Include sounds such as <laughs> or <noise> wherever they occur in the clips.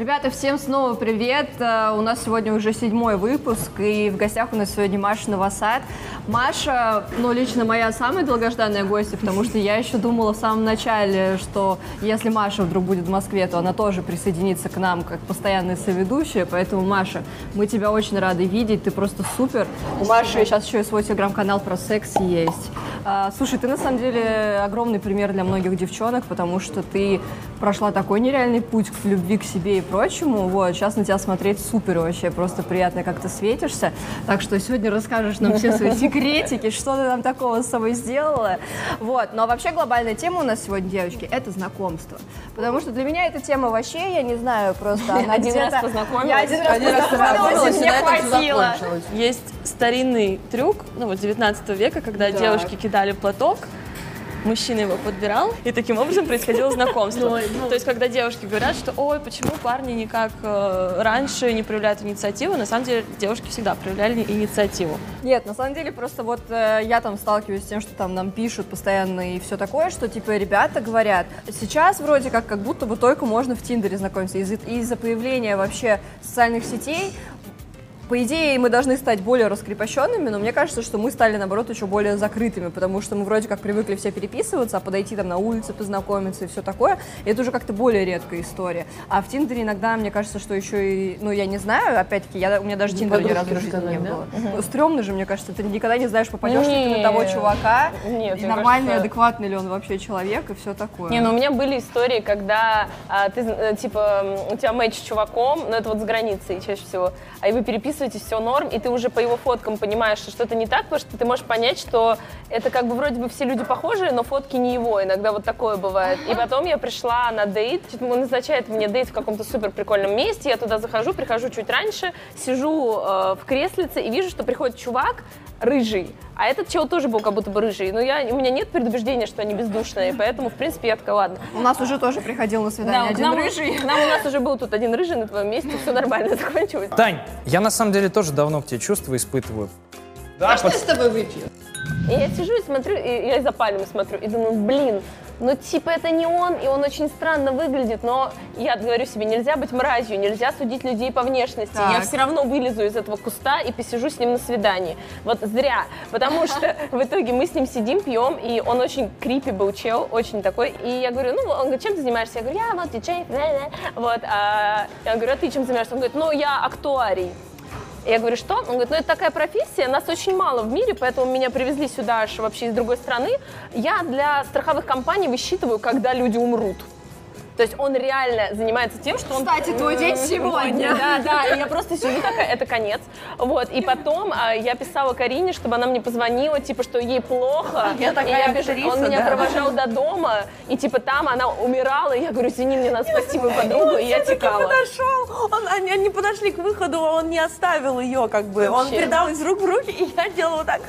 Ребята, всем снова привет! Э, у нас сегодня уже седьмой выпуск, и в гостях у нас сегодня Маша Новосад. Маша, ну, лично моя самая долгожданная гостья, потому что я еще думала в самом начале, что если Маша вдруг будет в Москве, то она тоже присоединится к нам как постоянная соведущая, поэтому, Маша, мы тебя очень рады видеть, ты просто супер. У Маши сейчас еще и свой телеграм-канал про секс есть. А, слушай, ты на самом деле огромный пример для многих девчонок, потому что ты прошла такой нереальный путь к любви к себе и прочему. Вот, сейчас на тебя смотреть супер вообще, просто приятно, как ты светишься. Так что сегодня расскажешь нам все свои <laughs> секретики, что ты там такого с собой сделала. Вот, но вообще глобальная тема у нас сегодня, девочки, это знакомство. Потому что для меня эта тема вообще, я не знаю, просто она Один раз познакомилась. Я один раз познакомилась, и мне хватило. Есть старинный трюк, ну вот 19 века, когда девушки кидали платок, мужчина его подбирал, и таким образом происходило <laughs> знакомство. То есть, когда девушки говорят, что ой, почему парни никак э, раньше не проявляют инициативу, на самом деле девушки всегда проявляли инициативу. Нет, на самом деле просто вот э, я там сталкиваюсь с тем, что там нам пишут постоянно и все такое, что типа ребята говорят, сейчас вроде как как будто бы только можно в Тиндере знакомиться. Из- Из-за появления вообще социальных сетей по идее, мы должны стать более раскрепощенными, но мне кажется, что мы стали, наоборот, еще более закрытыми, потому что мы вроде как привыкли все переписываться, а подойти там на улице, познакомиться и все такое, и это уже как-то более редкая история. А в Тиндере иногда, мне кажется, что еще и, ну, я не знаю, опять-таки, я, у меня даже Тиндера ни разу в жизни не было. Ну, Стрёмно же, мне кажется, ты никогда не знаешь, попадешь ли ты на того чувака, Нет, и нормальный, кажется- адекватный ли он вообще человек, и все такое. Не, ну у меня были истории, когда а, ты, э, типа, у тебя матч с чуваком, ну это вот с границей чаще всего, а и вы переписываетесь, все норм, и ты уже по его фоткам понимаешь, что что-то не так, потому что ты можешь понять, что это как бы вроде бы все люди похожие, но фотки не его, иногда вот такое бывает. И потом я пришла на дейт, он назначает мне дейт в каком-то супер прикольном месте, я туда захожу, прихожу чуть раньше, сижу э, в креслице и вижу, что приходит чувак, рыжий, а этот чел тоже был как будто бы рыжий. Но я, у меня нет предубеждения, что они бездушные, поэтому, в принципе, я такая, ладно. У нас уже тоже приходил на свидание Да, один нам, рыжий. нам у нас уже был тут один рыжий на твоем месте, все нормально <laughs> закончилось. Тань, я на самом деле тоже давно к тебе чувства испытываю. А что я с тобой выпью? И я сижу и смотрю, и я за пальмы смотрю, и думаю, блин, ну типа это не он, и он очень странно выглядит, но я говорю себе, нельзя быть мразью, нельзя судить людей по внешности. Так. Я все равно вылезу из этого куста и посижу с ним на свидании. Вот зря, потому что <laughs> в итоге мы с ним сидим, пьем, и он очень крипи был чел, очень такой. И я говорю, ну, он говорит, чем ты занимаешься? Я говорю, я вот диджей, да-да». вот. А я говорю, а ты чем занимаешься? Он говорит, ну, я актуарий. Я говорю, что? Он говорит, ну это такая профессия, нас очень мало в мире, поэтому меня привезли сюда аж вообще из другой страны. Я для страховых компаний высчитываю, когда люди умрут. То есть он реально занимается тем, что он... Кстати, твой день сегодня. Да, да, и я просто сижу такая, это конец. Вот, и потом а, я писала Карине, чтобы она мне позвонила, типа, что ей плохо. Я И такая бежу- актриса, Он меня да. провожал до дома, и типа там она умирала, и я говорю, извини, мне надо спасти мою подругу, и я текала. подошел, он, они, они подошли к выходу, а он не оставил ее, как бы. Он Вообще. передал из рук в руки, и я делала вот так.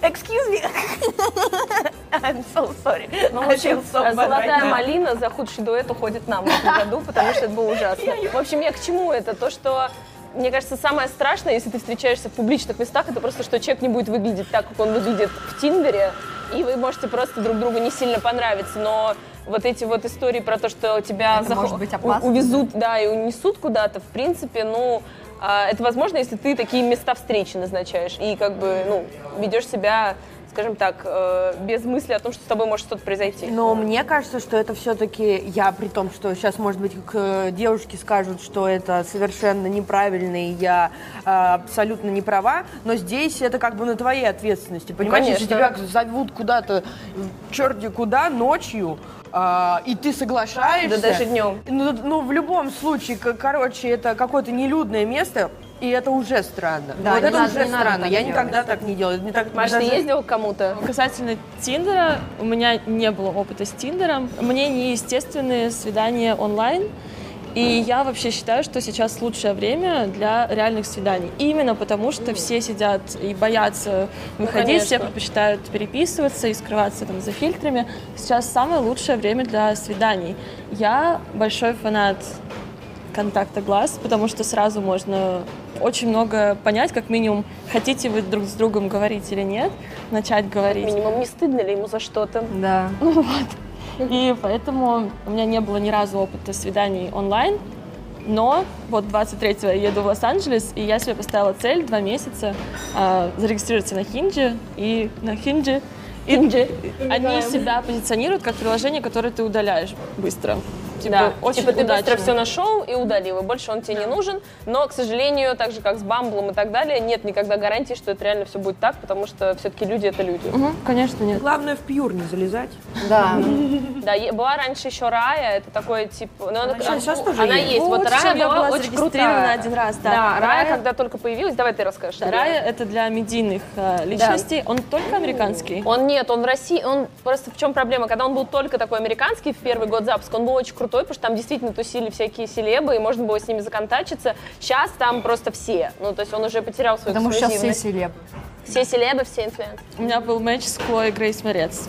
Excuse me. <laughs> I'm so sorry. Ну, в общем, so золотая right малина за худший дуэт уходит нам в этом <laughs> году, потому что это было ужасно. В общем, я к чему это? То, что мне кажется, самое страшное, если ты встречаешься в публичных местах, это просто, что человек не будет выглядеть так, как он выглядит в Тиндере, и вы можете просто друг другу не сильно понравиться, но вот эти вот истории про то, что тебя опасно, увезут, да, и унесут куда-то, в принципе, ну, а, это возможно, если ты такие места встречи назначаешь и как бы, ну, ведешь себя, скажем так, э, без мысли о том, что с тобой может что-то произойти. Но мне кажется, что это все-таки, я при том, что сейчас, может быть, к э, девушке скажут, что это совершенно неправильно, и я э, абсолютно не права, но здесь это как бы на твоей ответственности, понимаешь? Если тебя конечно. зовут куда-то, черти куда, ночью, а, и ты соглашаешься... Да даже днем. Ну, ну, в любом случае, короче, это какое-то нелюдное место, и это уже странно. Да, вот это надо- уже странно. Я делать. никогда так не делаю. Не так- Маш, ты даже- ездил к кому-то? Касательно Тиндера, у меня не было опыта с Тиндером. Мне неестественные свидания онлайн. И я вообще считаю, что сейчас лучшее время для реальных свиданий. Именно потому, что все сидят и боятся выходить, все конечно. предпочитают переписываться и скрываться там за фильтрами. Сейчас самое лучшее время для свиданий. Я большой фанат контакта глаз, потому что сразу можно очень много понять, как минимум, хотите вы друг с другом говорить или нет, начать говорить. Минимум, не стыдно ли ему за что-то? Да. И поэтому у меня не было ни разу опыта свиданий онлайн. Но вот 23-го я еду в Лос-Анджелес, и я себе поставила цель два месяца а, зарегистрироваться на Хинджи и на Хинджи. И они себя позиционируют как приложение, которое ты удаляешь быстро. Типа, да, очень типа ты быстро удачно. все нашел и удалил, и больше он тебе не нужен. Но, к сожалению, так же как с Бамблом и так далее, нет никогда гарантии, что это реально все будет так, потому что все-таки люди это люди. Мгм, конечно, нет. Главное в пьюр не залезать. Да. <laughs> Да, была раньше еще Рая, это такое типа, ну, она, Сейчас- сейчас тоже она есть. есть. Вот Рая я была, была очень крутая. один раз, да. Да, Рая, Рая- когда только появилась, давай ты расскажешь. Рая это. это для медийных э, личностей. Он только американский. Он нет, он в России, он просто в чем проблема, когда он был только такой американский в первый год запуска, он был очень крутой, потому что там действительно тусили всякие селебы, и можно было с ними законтачиться. Сейчас там просто все, ну то есть он уже потерял свою Потому что сейчас все эксклюзивность. селеб. Все селебы, все инфлюенсеры. У меня был матч с Хлоей Грейс Морец.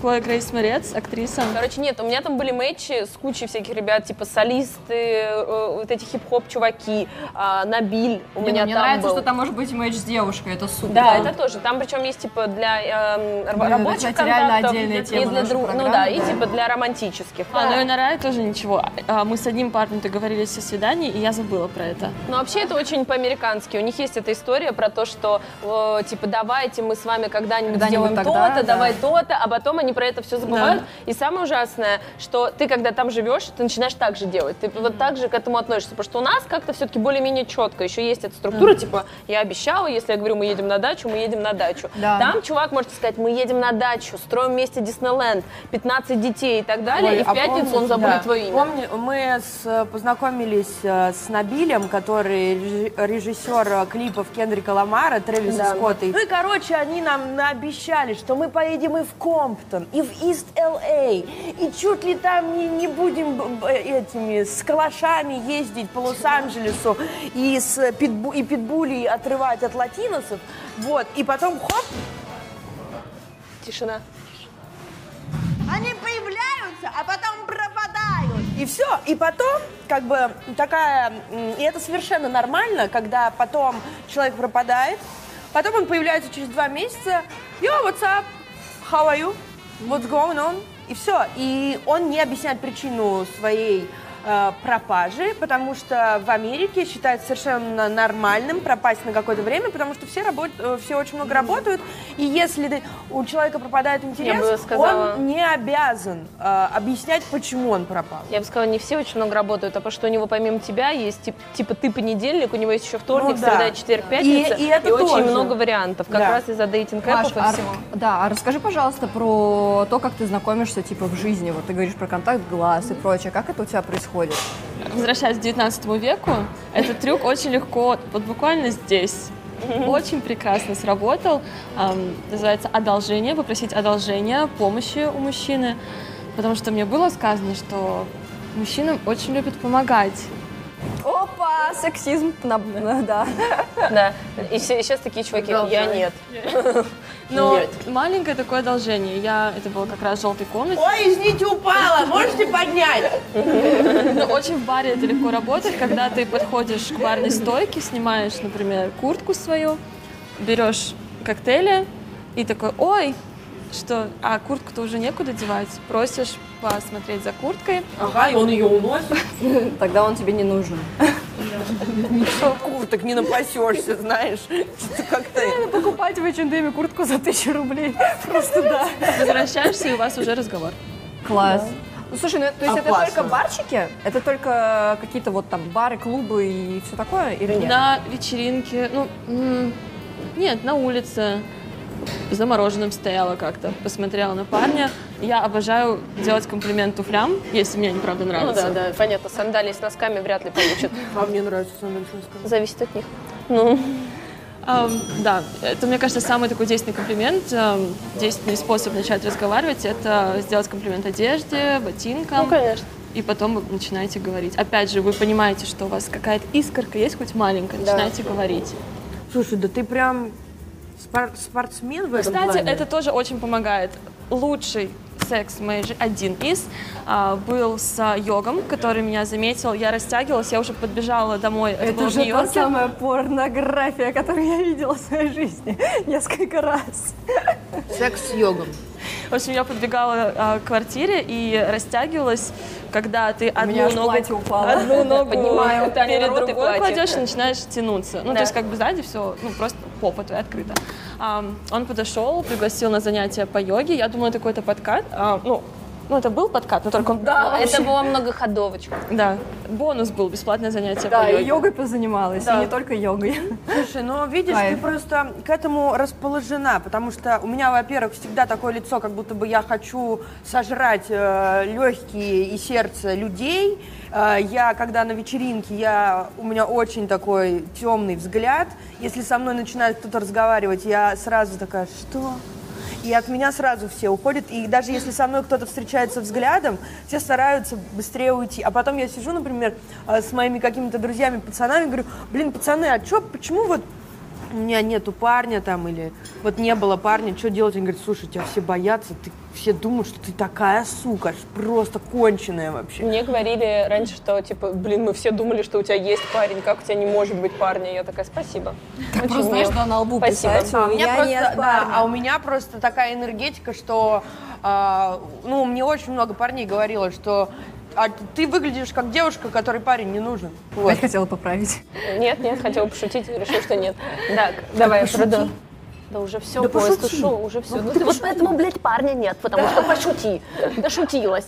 Хлоя Грейс Морец, актриса. Короче, нет, у меня там были матчи с кучей всяких ребят, типа солисты, э, вот эти хип-хоп чуваки, а, Набиль у Не, ну, меня мне нравится, что там может быть матч с девушкой, это супер. Да, это тоже. Там причем есть типа для эм, это, рабочих контактов отдельная и тема для друг- Ну да, и типа для романтических. А, ну и на Рае тоже ничего. А, Мы с одним парнем договорились о свидании, и я забыла про это. Ну, вообще, это очень по-американски. У них есть эта история про то, что, э, типа, давайте мы с вами когда-нибудь Когда-нибудь сделаем то-то, да. давай то-то, а потом они про это все забывают. И самое ужасное, что ты, когда там живешь, ты начинаешь так же делать. Ты вот так же к этому относишься. Потому что у нас как-то все-таки более-менее четко. Еще есть эта структура, типа, я обещала, если я говорю, мы едем на дачу, мы едем на дачу. Да. Там чувак может сказать, мы едем на дачу, строим вместе Диснейленд, 15 детей так далее, Ой, и в а пятницу помнишь, он забудет да, твое имя. Помню, мы с- познакомились э, с Набилем, который режи- режиссер э, клипов Кендрика Ламара, Трэвиса Да. Скотта. Ну и, короче, они нам наобещали, что мы поедем и в Комптон, и в Ист Л.А., и чуть ли там не, не будем этими с калашами ездить по Лос-Анджелесу и, с питбу, и питбулей отрывать от латиносов. Вот, и потом хоп, Тишина. Они появляются, а потом пропадают. И все. И потом, как бы, такая... И это совершенно нормально, когда потом человек пропадает, потом он появляется через два месяца. Yo, what's up? How are you? What's going on? И все. И он не объясняет причину своей пропажи, потому что в Америке считается совершенно нормальным пропасть на какое-то время, потому что все, работ... э, все очень много работают, и если у человека пропадает интерес, бы сказала- он не обязан э, объяснять, почему он пропал. Я бы сказала, не все очень много работают, а потому что у него помимо тебя есть, тип- типа, ты понедельник, у него есть еще вторник, Ну да. среда, четверг, пятница, И- и это очень тоже. много вариантов, как Да. раз из-за дейтинг Маш, и а- всего. да, а расскажи, пожалуйста, про то, как ты знакомишься, типа, в жизни. Вот ты говоришь про контакт глаз и прочее. Как это у тебя происходит? Возвращаясь к 19 веку, этот трюк очень легко, вот буквально здесь, очень прекрасно сработал. Называется одолжение, попросить одолжения, помощи у мужчины. Потому что мне было сказано, что мужчинам очень любят помогать. Опа, сексизм. Да. Да. И все- и сейчас такие чуваки, я нет. Но Нет. маленькое такое одолжение. Я, это было как раз в желтой комнате. Ой, извините, упала, можете поднять? Но очень в баре это легко работает, когда ты подходишь к барной стойке, снимаешь, например, куртку свою, берешь коктейли и такой, ой, что, а куртку-то уже некуда девать, просишь посмотреть за курткой. Ага, и он ее уносит. <laughs> Тогда он тебе не нужен. Курток не напасешься, знаешь. Как-то... Покупать в H&M куртку за тысячу рублей. Просто да. Возвращаешься, и у вас уже разговор. Класс. Ну, слушай, ну, то есть это Опасно. только барчики? Это только какие-то вот там бары, клубы и все такое? Или нет? На вечеринке, ну, нет, на улице. За мороженым стояла как-то, посмотрела на парня. Я обожаю делать комплимент туфлям, если мне они правда Ну нравятся. да, да, понятно, сандалии с носками вряд ли получат. <laughs> А мне нравится сандаль с носками. Зависит от них. Ну, Ам, да, это, мне кажется, самый такой действенный комплимент, ам, действенный способ начать разговаривать, это сделать комплимент одежде, ботинкам, ну конечно. и потом вы начинаете говорить. Опять же, вы понимаете, что у вас какая-то искорка есть, хоть маленькая, начинаете говорить. Слушай, да ты прям спор- спортсмен в этом Кстати, плане. это тоже очень помогает. Лучший секс моей жи- один из а, был с йогом, который меня заметил. Я растягивалась, я уже подбежала домой. Это, Это же та самая порнография, которую я видела в своей жизни <laughs> несколько раз. секс с йогом. В общем, я подбегала а, к квартире и растягивалась, когда ты одну меня ногу, одну ногу <laughs> Поднимаю перед рот другой кладешь и начинаешь тянуться. Ну, Да. то есть как бы сзади все, ну, просто попа твоя открыта. А, он подошел, пригласил на занятия по йоге. Я думала, это какой-то подкат. А, ну, ну, это был подкат, но только он... Да, <laughs> это была многоходовочка. Да, бонус был, бесплатное занятие Да, по и йогой позанималась, Да. и не только йогой. Слушай, ну видишь, Кайф. ты просто к этому расположена, потому что у меня, во-первых, всегда такое лицо, как будто бы я хочу сожрать э, легкие и сердце людей. Э, я, когда на вечеринке, я, у меня очень такой темный взгляд. Если со мной начинает кто-то разговаривать, я сразу такая, что? И от меня сразу все уходят. И даже если со мной кто-то встречается взглядом, все стараются быстрее уйти. А потом я сижу, например, э, с моими какими-то друзьями, пацанами, говорю, блин, пацаны, а чё, почему вот у меня нету парня там, или вот не было парня, что делать? Они говорят, слушай, тебя все боятся, ты, все думают, что ты такая сука, просто конченая вообще. Мне говорили раньше, что, типа, блин, мы все думали, что у тебя есть парень, как у тебя не может быть парня? Я такая, спасибо. Очень Просто, знаешь, мило. да, на лбу Спасибо. писать, А у меня просто, нет да, а у меня просто такая энергетика, что, а, ну, мне очень много парней говорило, что а ты выглядишь как девушка, которой парень не нужен. Вот. Опять хотела поправить. Нет, нет, хотела пошутить, решил, что нет. <laughs> Так, давай, продам. Да уже все, Да поезд пошути. ушел, уже все. Ну, ты вот поэтому, блядь, парня нет, потому что пошути. <laughs> Дошутилась.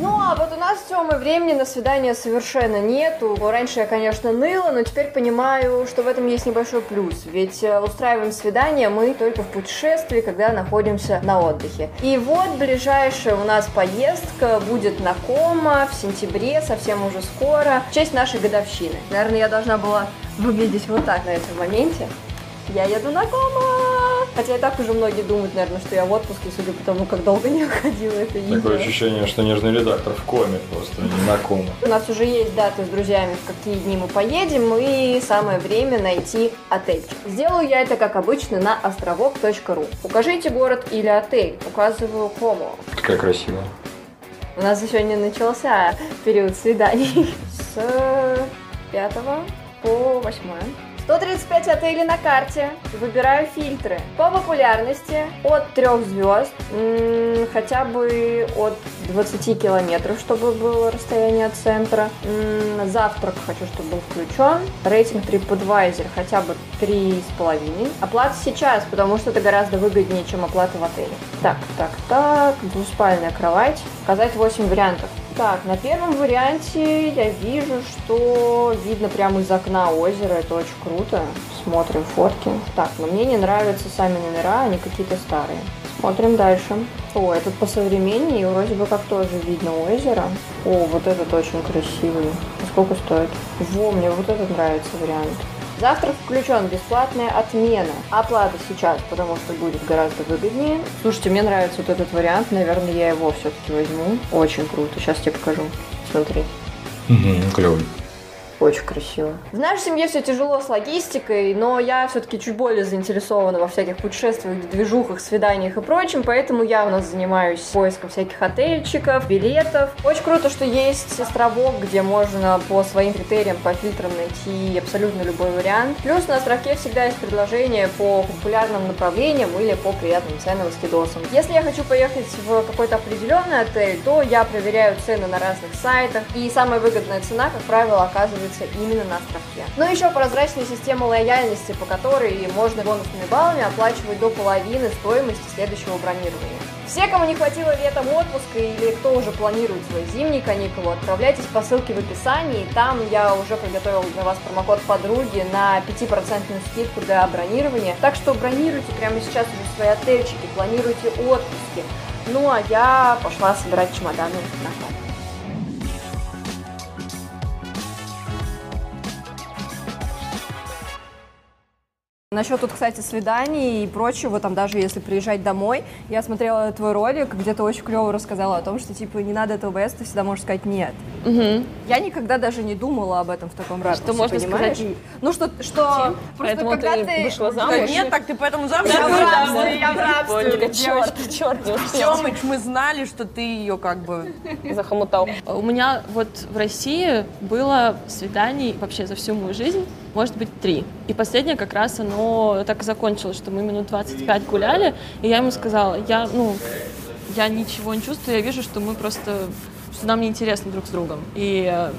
Ну, а вот у нас с Тёмой времени на свидание совершенно нету. Раньше я, конечно, ныла, но теперь понимаю, что в этом есть небольшой плюс. Ведь э, устраиваем свидание мы только в путешествии, когда находимся на отдыхе. И вот ближайшая у нас поездка будет на Кома в сентябре, совсем уже скоро, в честь нашей годовщины. Наверное, я должна была выглядеть вот так на этом моменте. Я еду на Кома! Хотя и так уже многие думают, наверное, что я в отпуске, судя по тому, как долго <laughs> не выходила это видео. Такое ощущение, что нежный редактор в коме просто, не на коме. У нас уже есть даты с друзьями, в какие дни мы поедем, и самое время найти отельчик. Сделаю я это, как обычно, на островок.ру. Укажите город или отель. Указываю Кому. Какая красивая. У нас сегодня начался период свиданий <laughs> с 5 по 8. 135 отелей на карте. Выбираю фильтры. По популярности от 3 звезд, хотя бы от 20 километров, чтобы было расстояние от центра. Завтрак хочу, чтобы был включен. Рейтинг TripAdvisor хотя бы 3,5. Оплата сейчас, потому что это гораздо выгоднее, чем оплата в отеле. Так, так, так. Двуспальная кровать. Показать 8 вариантов. Так, на первом варианте я вижу, что видно прямо из окна озеро. Это очень круто. Смотрим фотки. Так, но мне не нравятся сами номера, они какие-то старые. Смотрим дальше. О, этот посовременнее, вроде бы как тоже видно озеро. О, вот этот очень красивый. Сколько стоит? Во, мне вот этот нравится вариант. Завтрак включен, бесплатная отмена. Оплата сейчас, потому что будет гораздо выгоднее. Слушайте, мне нравится вот этот вариант, наверное, я его все-таки возьму. Очень круто, сейчас тебе покажу. Смотри. Угу, клевый. Очень красиво. В нашей семье все тяжело с логистикой, но я все-таки чуть более заинтересована во всяких путешествиях, движухах, свиданиях и прочем, поэтому я у нас занимаюсь поиском всяких отельчиков, билетов. Очень круто, что есть островок, где можно по своим критериям, по фильтрам найти абсолютно любой вариант. Плюс на островке всегда есть предложения по популярным направлениям или по приятным ценам и скидосам. Если я хочу поехать в какой-то определенный отель, то я проверяю цены на разных сайтах, и самая выгодная цена, как правило, оказывается именно на островке. Ну и еще прозрачная система лояльности, по которой можно бонусными баллами оплачивать до половины стоимости следующего бронирования. Все, кому не хватило летом отпуска или кто уже планирует свои зимние каникулы, отправляйтесь по ссылке в описании. Там я уже приготовила для вас промокод подруги на 5% скидку для бронирования. Так что бронируйте прямо сейчас уже свои отельчики, планируйте отпуски. Ну а я пошла собирать чемоданы на хату. Насчет тут, кстати, свиданий и прочего, там даже если приезжать домой, я смотрела твой ролик, где ты очень клево рассказала о том, что типа не надо этого бояться, ты всегда можешь сказать нет. Я никогда даже не думала об этом в таком ракурсе, Что можно понимаешь? сказать Ну что, что просто Поэтому когда ты ты вышла Да замуж. Нет, так ты поэтому замуж Я в рабстве, я в рабстве, черт, черт, не. Тёмыч, мы знали, что ты ее как бы... Захомутал. У меня вот в России было свиданий вообще за всю мою жизнь, может быть, три. И последнее как раз оно но так и закончилось, что мы минут 25 гуляли, и я ему сказала, я, ну, я ничего не чувствую, я вижу, что мы просто, что нам неинтересно друг с другом. И э,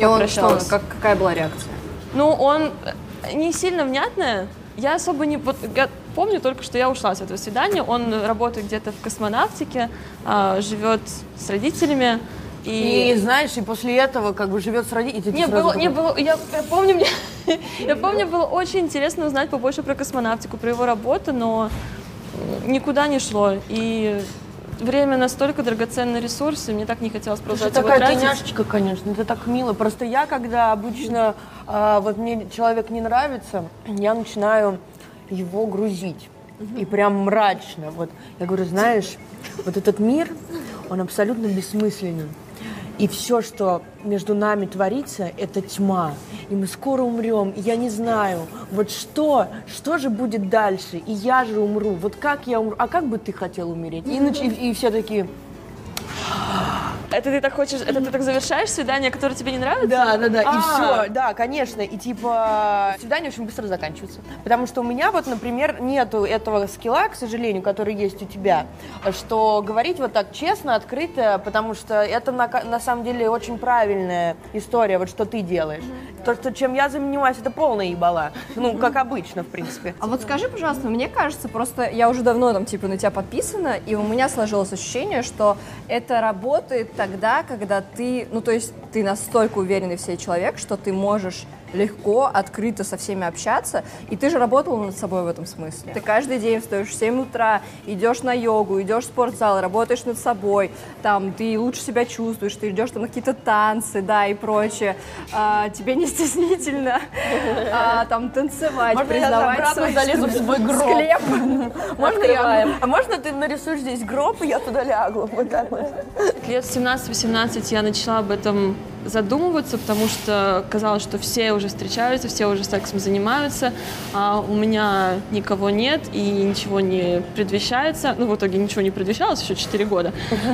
И он что, как, какая была реакция? Ну, он э, не сильно внятная. Я особо не... Вот, я помню только, что я ушла с этого свидания. Он работает где-то в космонавтике, а, живет с родителями. И, И, знаешь, и после этого как бы живет с родителями. не было, не было, я, я помню, мне, <laughs> я помню, было очень интересно узнать побольше про космонавтику, про его работу, но никуда не шло. И время настолько драгоценный ресурс, и мне так не хотелось продолжать его такая тратить. тыняшечка, конечно, это так мило. Просто я, когда обычно а, вот мне человек не нравится, я начинаю его грузить. И прям мрачно. Вот я говорю, знаешь, вот этот мир, он абсолютно бессмысленен. И все, что между нами творится, это тьма. И мы скоро умрем. И я не знаю, вот что, что же будет дальше? И я же умру. Вот как я умру? А как бы ты хотел умереть? И, и все такие, Это ты так хочешь, это ты так завершаешь свидание, которое тебе не нравится? Да, да, да. И А. все, да, конечно. И типа свидания очень быстро заканчиваются. Потому что у меня вот, например, нету этого скилла, к сожалению, который есть у тебя, что говорить вот так честно, открыто, потому что это на, на самом деле очень правильная история, вот что ты делаешь. То, что чем я занимаюсь, это полная ебала. Ну, как обычно, в принципе. А вот скажи, пожалуйста, мне кажется, просто я уже давно там типа на тебя подписана, и у меня сложилось ощущение, что это работает тогда, когда ты, ну то есть ты настолько уверенный в себе человек, что ты можешь легко, открыто со всеми общаться, и ты же работала над собой в этом смысле. Ты каждый день встаешь в 7 утра, идешь на йогу, идешь в спортзал, работаешь над собой, там, ты лучше себя чувствуешь, ты идешь там на какие-то танцы, да, и прочее. А, тебе не стеснительно а, там танцевать, Можно я признавать обратно свои залезу в свой гроб? склеп. <laughs> Можно я? А можно ты нарисуешь здесь гроб, и я туда лягу? <laughs> Вот так вот. Лет в 17-18 я начала об этом задумываться, потому что казалось, что все уже встречаются, все уже сексом занимаются, а у меня никого нет и ничего не предвещается. Ну, в итоге ничего не предвещалось еще 4 года.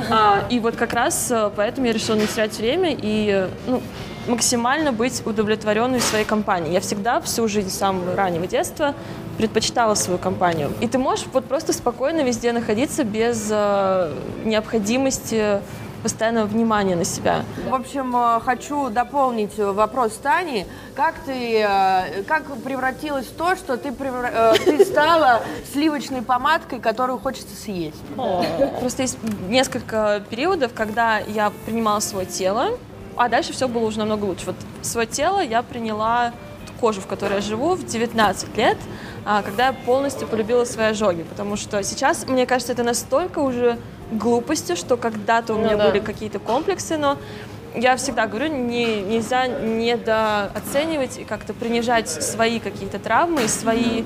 А, и вот как раз э, поэтому я решила не терять время и э, ну, максимально быть удовлетворенной своей компанией. Я всегда всю жизнь с самого раннего детства предпочитала свою компанию. И ты можешь вот просто спокойно везде находиться без э, необходимости постоянного внимания на себя. В общем, э, хочу дополнить вопрос Тани. Как ты, э, как превратилось в то, что ты, превра- э, ты стала сливочной помадкой, которую хочется съесть? Просто есть несколько периодов, когда я принимала свое тело, а дальше все было уже намного лучше. Вот свое тело я приняла кожу, в которой я живу, в 19 лет, а, когда я полностью полюбила свои ожоги. Потому что сейчас, мне кажется, это настолько уже глупости, что когда-то у меня да. были какие-то комплексы, но я всегда говорю, не, нельзя недооценивать и как-то принижать свои какие-то травмы и свои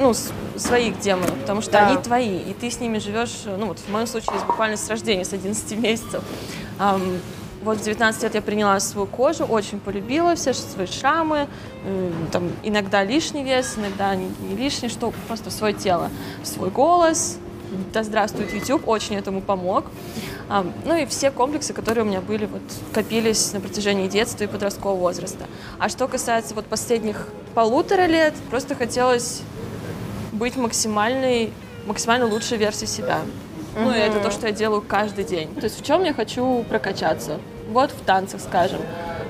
ну, с- своих демонов, потому что Да. они твои, и ты с ними живешь, ну, вот в моем случае, буквально с рождения, с 11 месяцев. Вот в 19 лет я приняла свою кожу, очень полюбила все свои шрамы, м, там, иногда лишний вес, иногда не, лишний, что просто свое тело, свой голос, да здравствует YouTube, очень этому помог. Ам, ну и все комплексы, которые у меня были, вот, копились на протяжении детства и подросткового возраста. А что касается вот последних полутора лет, просто хотелось быть максимальной, максимально лучшей версией себя. Ну, и это то, что я делаю каждый день. То есть в чем я хочу прокачаться? Вот в танцах, скажем.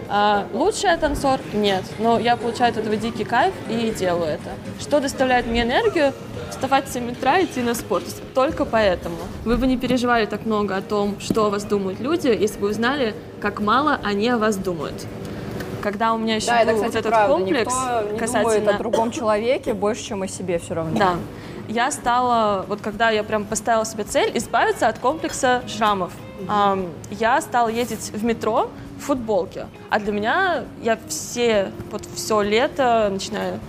А, лучше я танцор? Нет. Но я получаю от этого дикий кайф и делаю это. Что доставляет мне энергию? Вставать в 7 утра и идти на спорт. Только поэтому. Вы бы не переживали так много о том, что о вас думают люди, если бы узнали, как мало они о вас думают. Когда у меня еще Да, это, был кстати, вот этот правда. комплекс Никто не думает касательно о другом человеке больше, чем о себе все равно. да. Я стала, вот когда я прям поставила себе цель избавиться от комплекса шрамов, ам, я стала ездить в метро в футболке. А для меня я все, вот все лето, начиная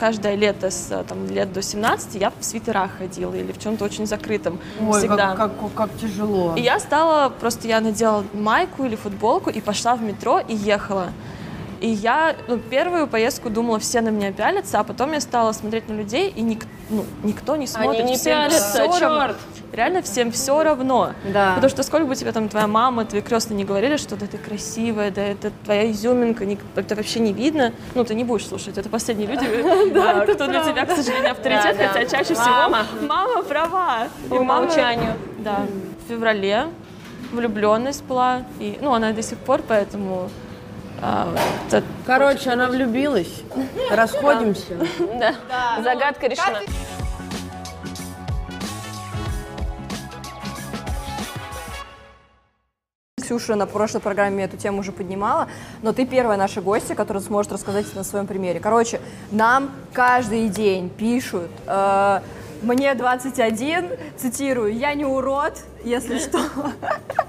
каждое лето с там, лет до 17, я в свитерах ходила или в чем-то очень закрытом Ой, всегда. как, как, как тяжело. И я стала, просто я надела майку или футболку и пошла в метро и ехала. И я ну, первую поездку думала, все на меня пялятся, а потом я стала смотреть на людей, и ник- ну, никто не смотрит. Они не всем пялятся, равно. черт! реально всем все равно. Да. Потому что сколько бы тебе там твоя мама, твои крестные не говорили, что да ты красивая, да это твоя изюминка, не- это вообще не видно, ну ты не будешь слушать. Это последние люди, <laughs> да, кто для тебя, к сожалению, авторитет, хотя чаще всего Мама. права. По умолчанию. Да. В феврале влюбленность была, и, ну она до сих пор, поэтому а, это Короче, она влюбилась. Расходимся. Да. Загадка решена. Ксюша на прошлой программе эту тему уже поднимала, но ты первая наша гостья, которая сможет рассказать на своем примере. Короче, нам каждый день пишут, э, мне 21, цитирую, я не урод, если что.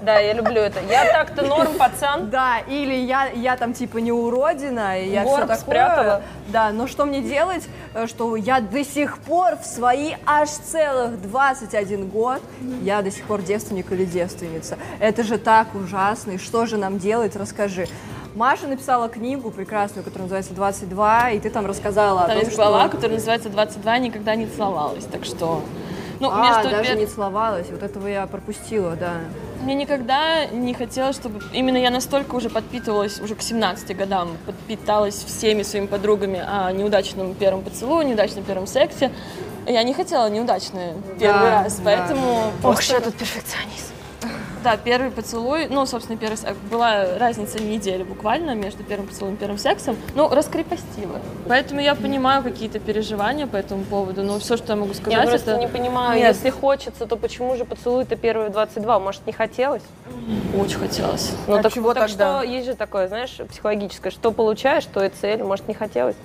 Да, я люблю это. Я так-то норм, пацан. Да, или я, я там типа не уродина, и я все Горб такое. спрятала. Да, но что мне делать, э, что я до сих пор в свои аж целых 21 год, я до сих пор девственник или девственница. Это же так ужасно, и что же нам делать, расскажи. Маша написала книгу прекрасную, которая называется «22», и ты там рассказала о Там том, есть глава, которая называется «22 никогда не целовалась», так что... Ну, А, между даже пер- не целовалась, вот этого я пропустила, да. Мне никогда не хотелось, чтобы... Именно я настолько уже подпитывалась, уже к 17 годам, подпиталась всеми своими подругами о неудачном первом поцелуе, неудачном первом сексе. Я не хотела неудачное первый Да, раз, да. поэтому... Ох, что я тут перфекционист. Да, первый поцелуй, ну, собственно, первый секс. Была разница недели буквально между первым поцелуем и первым сексом. Ну, раскрепостила. Поэтому я понимаю какие-то переживания по этому поводу, но все, что я могу сказать, Я просто это... не понимаю, Нет. если хочется, то почему же поцелуй-то первые в 22? Может, не хотелось? Очень хотелось. Ну А так, чего так тогда? что есть же такое, знаешь, психологическое, что получаешь, то и цель, может, не хотелось.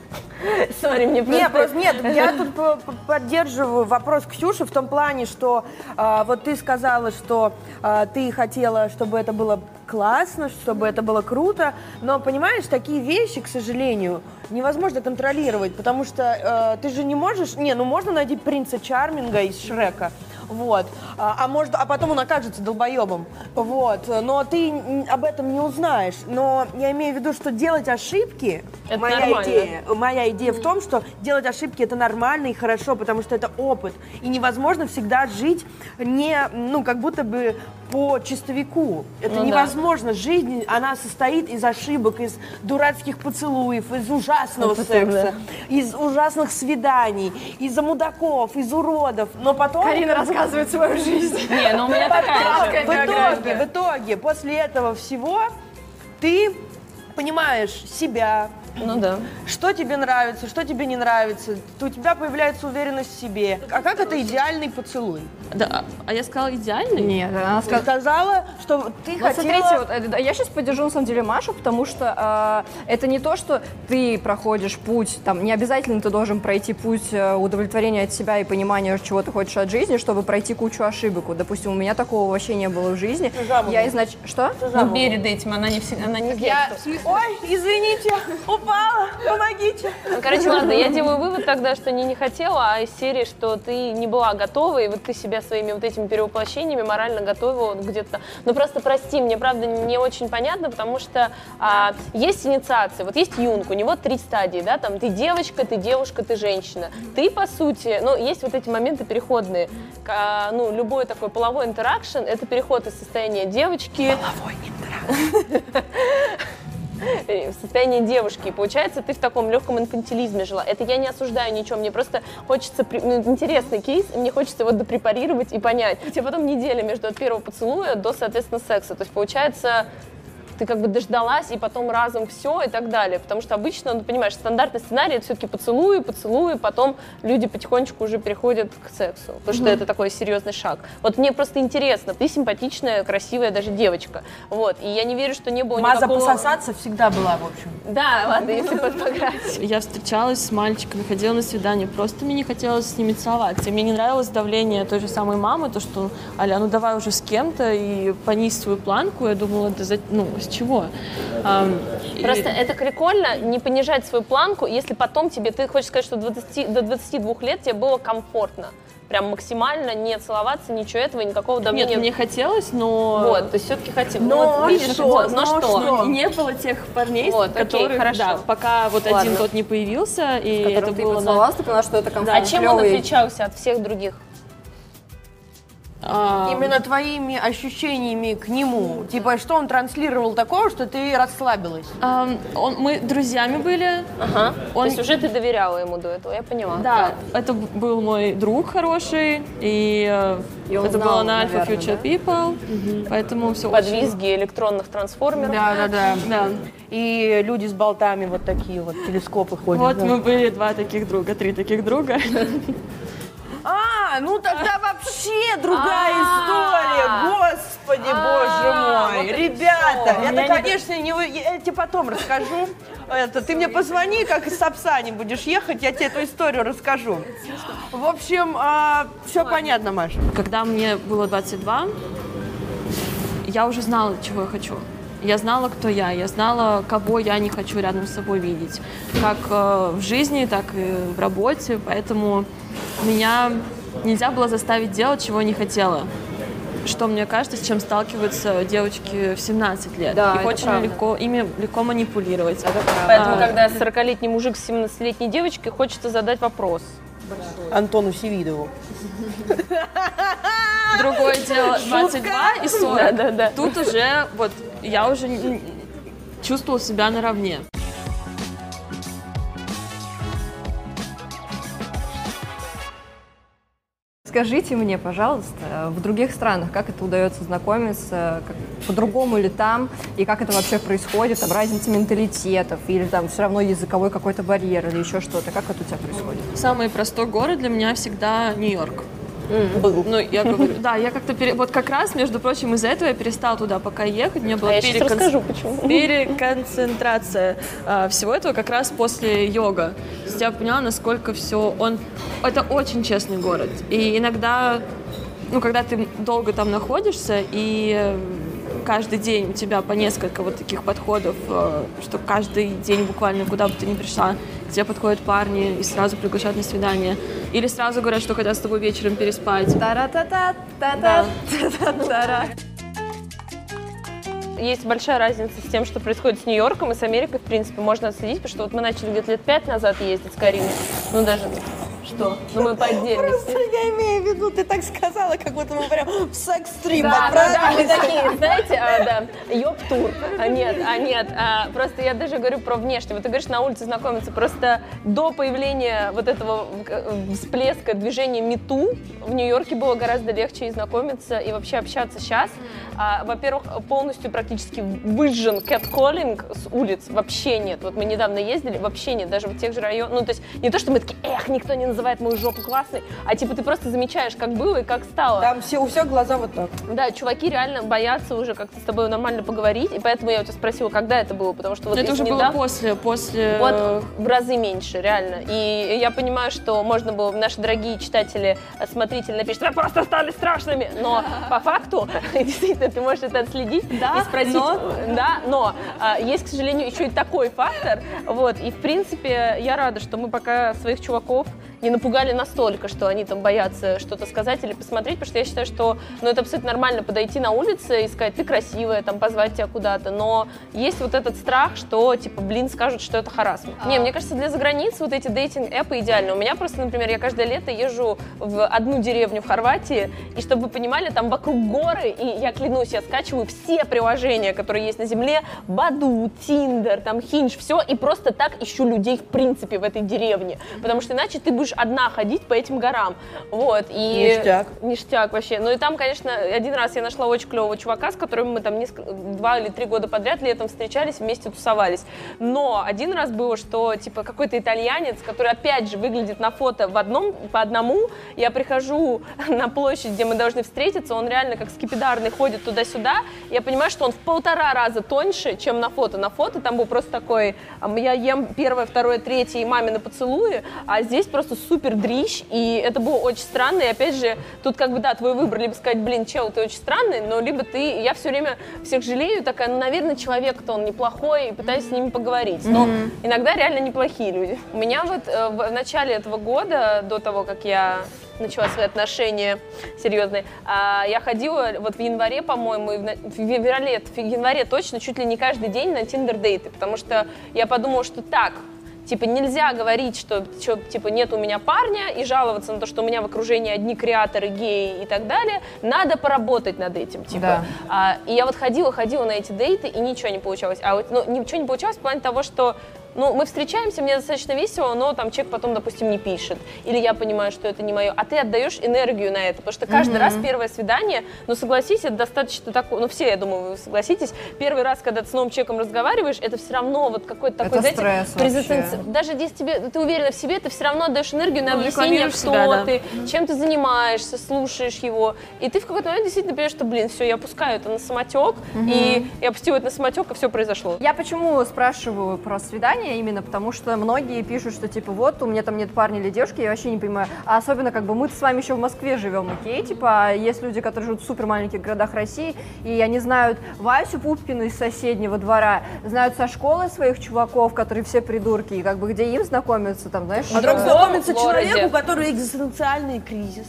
<laughs> Сори, мне Не, просто... просто нет, я тут по- по- поддерживаю вопрос Ксюши в том плане, что а, вот ты сказала, что а, ты хотела, чтобы это было классно, чтобы это было круто, но понимаешь, такие вещи, к сожалению, невозможно контролировать, потому что э, ты же не можешь, не, ну можно найти принца Чарминга из Шрека, вот, а, а может, а потом он окажется долбоебом, вот, но ты об этом не узнаешь, но я имею в виду, что делать ошибки, Это моя нормально. идея, моя идея в том, что делать ошибки это нормально и хорошо, потому что это опыт. И невозможно всегда жить не, ну, как будто бы по чистовику. Это Ну да. Невозможно. Жизнь, она состоит из ошибок, из дурацких поцелуев, из ужасного Это секса, из ужасных свиданий, из-за мудаков, из уродов. Но потом... Карина рассказывает свою жизнь. <laughs> Не, ну у меня такая. В итоге, в итоге, после этого всего ты понимаешь себя, Ну да. что тебе нравится, что тебе не нравится, то у тебя появляется уверенность в себе. А как это идеальный поцелуй? Да, а я сказала идеальный? Нет, она сказала... сказала, что ты Вот хотела... смотрите, вот, э, я сейчас поддержу на самом деле Машу, потому что э, это не то, что ты проходишь путь, там, не обязательно ты должен пройти путь э, удовлетворения от себя и понимания, чего ты хочешь от жизни, чтобы пройти кучу ошибок. Вот, допустим, у меня такого вообще не было в жизни. Я изнач... Что? Ну, перед этим она не всегда, она не Я... Ой, извините, упала, помогите. Ну, короче, ладно, я делаю вывод тогда, что не не хотела, а из серии, что ты не была готова, и вот ты себя своими вот этими перевоплощениями морально готова вот где-то. Ну просто прости, мне правда не очень понятно, потому что а, есть инициация, вот есть юнг, у него три стадии, да, там ты девочка, ты девушка, ты женщина. Ты, по сути, ну, есть вот эти моменты переходные. А, ну, любой такой половой интеракшн, это переход из состояния девочки... Половой <laughs> в состоянии девушки. И получается, ты в таком легком инфантилизме жила. Это я не осуждаю ничего, мне просто хочется, ну, интересный кейс, мне хочется его допрепарировать и понять. Тебе потом неделя между от первого поцелуя до, соответственно, секса. То есть получается, ты как бы дождалась, и потом разом все и так далее. Потому что обычно, ну, понимаешь, стандартный сценарий это все-таки поцелуи, поцелуи, потом люди потихонечку уже переходят к сексу. Потому что это такой серьезный шаг. Вот мне просто интересно, ты симпатичная, красивая даже девочка. Вот. И я не верю, что не было Маза никакого... пососаться всегда была, в общем. Да, ладно, если <laughs> под пограть. Я встречалась с мальчиками, ходила на свидание, просто мне не хотелось с ними целоваться. Мне не нравилось давление той же самой мамы, то, что, Аля, ну давай уже с кем-то и понизь свою планку. Я думала, да за- ну, с чего? Ам, и- Просто это прикольно, не понижать свою планку, если потом тебе, ты хочешь сказать, что 20, до 22 лет тебе было комфортно. Прям максимально не целоваться, ничего этого, никакого давления. Нет, мне хотелось, но... Вот, то есть все-таки хотим. Но вот, видишь, что? вот, но Но что? что? Не было тех парней, Вот, окей, которых, хорошо. да, пока вот Ладно. один тот не появился, и это ты было... на- поцеловалась, ты поняла, что это комфортно. А чем он отличался от всех других? А, Именно твоими ощущениями к нему. Типа, что он транслировал такого, что ты расслабилась? ам, он, мы друзьями были. Ага. Он- То есть уже ты доверяла ему до этого, я поняла. Да, это б- был мой друг хороший, и, э, И это знал, было на Alpha наверное, Future People, поэтому все Под визги электронных трансформеров. Да, да, да. Да. И люди с болтами вот такие вот, телескопы ходят. Вот да. мы были два таких друга, три таких друга. <laughs> А, ну тогда вообще другая А. история. Господи, боже вот мой. Ребята, это, конечно, не вы. Я тебе потом расскажу. Это, ты мне позвони, как из Сапсани будешь ехать, я тебе эту историю расскажу. В общем, все понятно, Маша. Когда мне было 22, я уже знала, чего я хочу. Я знала, кто я, я знала, кого я не хочу рядом с собой видеть. Как э, в жизни, так и в работе. Поэтому меня нельзя было заставить делать, чего не хотела. Что, мне кажется, с чем сталкиваются девочки в 17 лет. Да, Их очень правда. легко, ими легко манипулировать. Поэтому, А, когда 40-летний мужик с 17-летней девочкой, хочется задать вопрос. Антону Севидову. Другое дело 22 и 40. Да-да-да. Тут уже вот я уже чувствовала себя наравне. Скажите мне, пожалуйста, в других странах, как это удается знакомиться, по-другому ли там, и как это вообще происходит, там разница менталитетов, или там все равно языковой какой-то барьер, или еще что-то, как это у тебя происходит? Самый простой город для меня всегда Нью-Йорк. Ну, я говорю, <laughs> да, я как-то пере... вот как раз, между прочим, из-за этого я перестала туда пока ехать. Меня была А перекон- расскажу, почему. <laughs> переконцентрация а, всего этого как раз после йога. То есть я поняла, насколько все он. Это очень честный город. И иногда, ну, когда ты долго там находишься и каждый день у тебя по несколько вот таких подходов, э, что каждый день буквально куда бы ты ни пришла, к тебе подходят парни и сразу приглашают на свидание. Или сразу говорят, что хотят с тобой вечером переспать. Тара-та-та, та-та, та-та-тара. Есть большая разница с тем, что происходит с Нью-Йорком и с Америкой, в принципе, можно отследить, потому что вот мы начали где-то лет пять назад ездить с Кариной. Ну, даже... Что? Ну, мы по отдельности. Я виду, ты так сказала, как будто мы прям в секс-стрим Да, да, да, мы отправились. такие, знаете, а, да, ёб-тур. А, нет, а нет, а, просто я даже говорю про внешне. Вот ты говоришь, на улице знакомиться, просто до появления вот этого э, всплеска движения МИТУ в Нью-Йорке было гораздо легче и знакомиться, и вообще общаться сейчас. А, во-первых, полностью практически выжжен кэтколлинг с улиц, вообще нет. Вот мы недавно ездили, вообще нет, даже в тех же районах. Ну, то есть не то, что мы такие, эх, никто не называет мою жопу классной, а типа ты просто замечаешь, как было и как стало. Там все, у всех глаза вот так. Да, чуваки реально боятся уже как-то с тобой нормально поговорить, и поэтому я у тебя спросила, когда это было, потому что вот это уже было недавно- после, после... вот в разы меньше, реально. И я понимаю, что можно было, наши дорогие читатели, э, смотрители напишут, вы просто стали страшными. Но по факту, <laughs> действительно, ты можешь это отследить Да, и спросить. но- Да, но а, есть, к сожалению, еще и такой фактор. Вот, и в принципе, я рада, что мы пока своих чуваков не напугали настолько, что они там боятся что-то сказать или посмотреть, потому что я считаю, что ну, это абсолютно нормально подойти на улице и сказать, ты красивая, там, позвать тебя куда-то, но есть вот этот страх, что, типа, блин, скажут, что это харассмент. Не, мне кажется, для заграниц вот эти дейтинг-эпы идеальны. У меня просто, например, я каждое лето езжу в одну деревню в Хорватии, и чтобы вы понимали, там вокруг горы, и я клянусь, я скачиваю все приложения, которые есть на земле, Баду, Тиндер, там, Хинж, все, и просто так ищу людей, в принципе, в этой деревне, потому что иначе ты будешь одна ходить по этим горам, вот, и... Ништяк. Ништяк вообще. Ну и там, конечно, один раз я нашла очень клевого чувака, с которым мы там несколько, два или три года подряд летом встречались, вместе тусовались. Но один раз было, что типа какой-то итальянец, который опять же выглядит на фото в одном, по одному, я прихожу <laughs> на площадь, где мы должны встретиться, он реально как скипидарный ходит туда-сюда, я понимаю, что он в полтора раза тоньше, чем на фото. На фото там был просто такой, я ем первое, второе, третье и мамины поцелуи, а здесь просто супер дрищ, и это было очень странно, и опять же, тут как бы, да, твой выбор, либо сказать, блин, чел, ты очень странный, но либо ты, я все время всех жалею, такая, ну, наверное, человек-то он неплохой, и пытаюсь с ними поговорить, но иногда реально неплохие люди. У меня вот э, в начале этого года, до того, как я начала свои отношения серьезные. А, я ходила вот в январе, по-моему, в феврале, в январе точно, чуть ли не каждый день на тиндер-дейты, потому что я подумала, что так, Типа нельзя говорить, что, чё, типа нет у меня парня и жаловаться на то, что у меня в окружении одни креаторы, геи и так далее. Надо поработать над этим, типа. Да. А, и я вот ходила, ходила на эти дейты, и ничего не получалось. А вот, ну, ничего не получалось в плане того, что ну, мы встречаемся, мне достаточно весело, но там человек потом, допустим, не пишет. Или я понимаю, что это не мое. А ты отдаешь энергию на это. Потому что каждый раз первое свидание, ну, согласись, это достаточно такое, ну, все, я думаю, вы согласитесь, первый раз, когда ты с новым человеком разговариваешь, это все равно вот какой-то такой, Это знаете, стресс презентаци- вообще. Даже если тебе, ты уверена в себе, ты все равно отдаешь энергию на Ну, объяснение, кто себя, да. ты, чем ты занимаешься, слушаешь его. И ты в какой-то момент действительно понимаешь, что, блин, все, я опускаю это на самотек, и я опустила это на самотек, и все произошло. Я почему спрашиваю про свидание именно, потому что многие пишут, что типа вот у меня там нет парня или девушки, я вообще не понимаю. А особенно как бы мы с вами еще в Москве живем, окей, типа а есть люди, которые живут в супер маленьких городах России, и они знают Васю Пупкину из соседнего двора, знают со школы своих чуваков, которые все придурки, и как бы где им знакомиться, там, знаешь, А вдруг э, знакомиться человеку, у которого экзистенциальный кризис.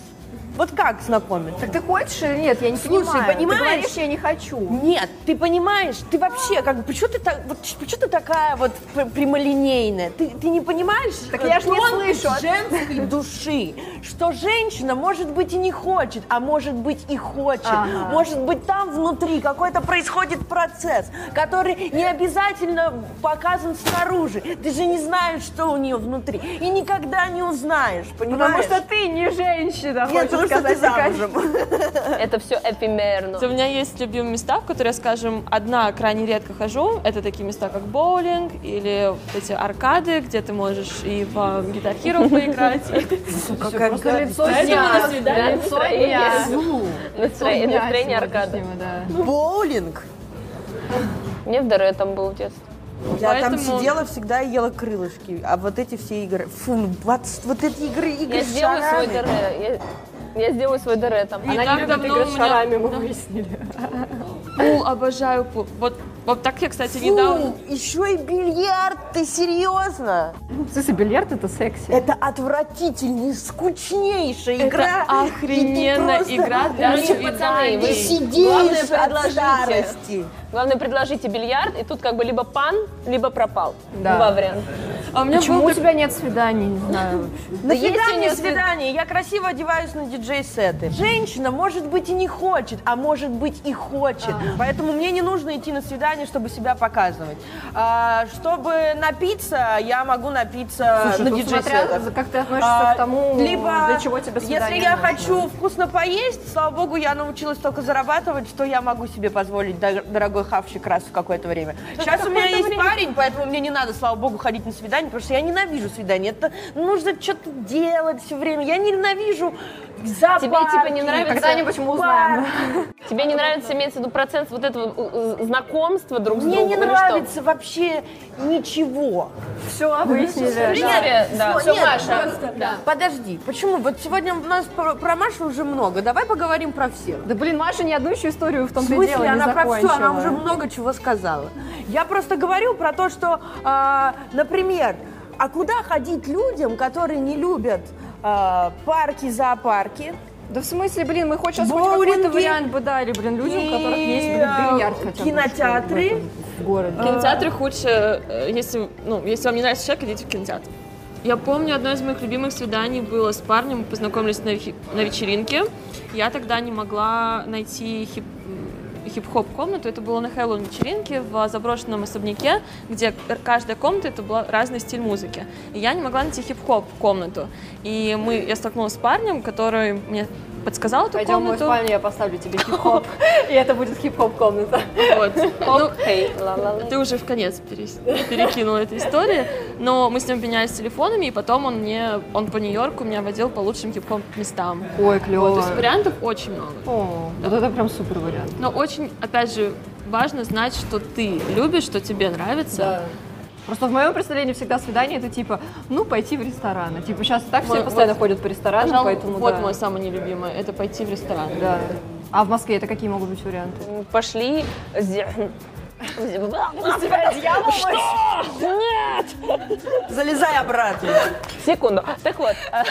Вот как знакомиться? Так ты хочешь или нет? Я не Слушай, понимаю. понимаешь? Ты говоришь, я не хочу. Нет, ты понимаешь, ты вообще, как бы, почему ты, так, вот, почему ты такая вот пр- прямолинейная? Ты, ты не понимаешь Так я ж не слышу. женской <laughs> души, что женщина, может быть, и не хочет, а может быть, и хочет. Ага. Может быть, там внутри какой-то происходит процесс, который не обязательно показан снаружи. Ты же не знаешь, что у нее внутри. И никогда не узнаешь, понимаешь? Потому что ты не женщина, Нет, потому что ты замужем. Это все эфемерно. У меня есть любимые места, в которые, скажем, одна крайне редко хожу. Это такие места, как боулинг или вот эти аркады, где ты можешь и по Guitar Hero <laughs> поиграть. Какая Просто гадость. лицо настроение. аркады. Боулинг? Мне в Даре там был в детстве. Я там Поэтому- сидела всегда и ела крылышки. А вот эти все игры... Фу, ну, вот, вот эти игры, игры Я с сделаю свой. Даре. Я, я сделаю свой Даре там. И так давно у меня- мы выяснили. Пул, обожаю пул. Вот, вот так я, кстати, Фу, недавно... еще и бильярд, ты серьезно? В смысле, бильярд это секси. Это отвратительная, скучнейшая игра. Это и ты охрененная просто- игра для Короче, пацаны, вы свиданий. главное Сидишь от предложите. старости. Главное, предложите бильярд, и тут как бы либо пан, либо пропал. Да. Два варианта. А у меня Почему был у тебя нет свиданий? Не знаю вообще. На есть у свидание, нее свид- свидание. Я красиво одеваюсь на диджей-сеты. Женщина, может быть, и не хочет, а может быть, и хочет. Поэтому мне не нужно идти на свидание, чтобы себя показывать. А, чтобы напиться, я могу напиться Слушай, на смотря, диджей-сетах. как ты относишься А, к тому, либо, для чего тебе свидание Если я нужно. хочу вкусно поесть, слава богу, я научилась только зарабатывать, что я могу себе позволить дор- дорогой хавчик раз в какое-то время. Сейчас у меня есть парень, поэтому мне не надо, слава богу, ходить на свидание, потому что я ненавижу свидание. Это нужно что-то делать все время. Я ненавижу зоопарки. Тебе, типа, не нравится- Когда-нибудь мы узнаем. Тебе не нравится, имеется в виду процент вот этого э, э, знакомства друг с Мне другом? не или что? нравится вообще ничего. Все, выяснили. Принципе, да. Всё, нет, Подожди, почему? Вот сегодня у нас про, про Машу уже много. Давай поговорим про всех. Да блин, Маша ни одну еще историю в том-то и дело смысле, не она про все, она уже много чего сказала. Я просто говорю про то, что, а, например, а куда ходить людям, которые не любят парки, зоопарки? Да в смысле, блин, мы хоть сейчас хоть какой-то вариант бы дали, блин, людям, у которых есть, блин, И, бильярд хотя бы. кинотеатры. в городе. В кинотеатре худше, э, если, ну, если вам не нравится человек, идите в кинотеатр. Я помню, одно из моих любимых свиданий было с парнем, мы познакомились на, на вечеринке. Я тогда не могла найти хип- м, хип-хоп комнату, это было на Хэллоуин вечеринке в заброшенном особняке, где каждая комната это был разный стиль музыки. И я не могла найти хип-хоп комнату. И мы, я столкнулась с парнем, который мне подсказал эту Пойдем в мою комнату. спальню, я поставлю тебе <laughs> хип-хоп, и это будет хип-хоп комната. Вот. Ну. Ты уже в конец перекинула эту историю, но мы с ним обменялись телефонами, и потом он мне, он по Нью-Йорку меня водил по лучшим хип-хоп местам. Ой, Вот, то клево. есть вариантов очень много. О, вот это прям супер вариант. Но очень, опять же, важно знать, что ты любишь, что тебе нравится. Просто в моем представлении всегда свидание это типа, ну, пойти в ресторан. А Типа сейчас так все Вот- постоянно вот. ходят по ресторанам, Пожалуй, поэтому вот да. мой самый нелюбимый, это пойти в ресторан. Да. А в Москве это какие могут быть варианты? Пошли. Что? Залезай обратно. Секунду. Так вот, а,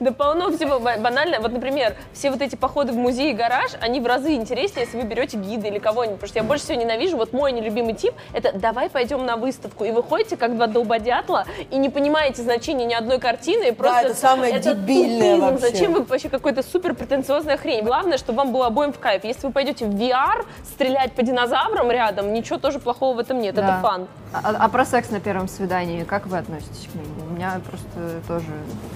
да полно всего ба- банально. Вот, например, все вот эти походы в музей и гараж, они в разы интереснее, если вы берете гида или кого-нибудь. Потому что я больше всего ненавижу, вот мой нелюбимый тип, это давай пойдем на выставку. И вы ходите как два долбодятла и не понимаете значения ни одной картины. И просто это самое дебильное тупизм. вообще. Зачем вы вообще какой-то супер претенциозная хрень? Главное, чтобы вам было обоим в кайф. Если вы пойдете в VR стрелять по динозаврам рядом, ничего тоже плохого в этом нет. Да. Это фан. А, а про секс на первом свидании, как вы относитесь к нему? У меня просто тоже...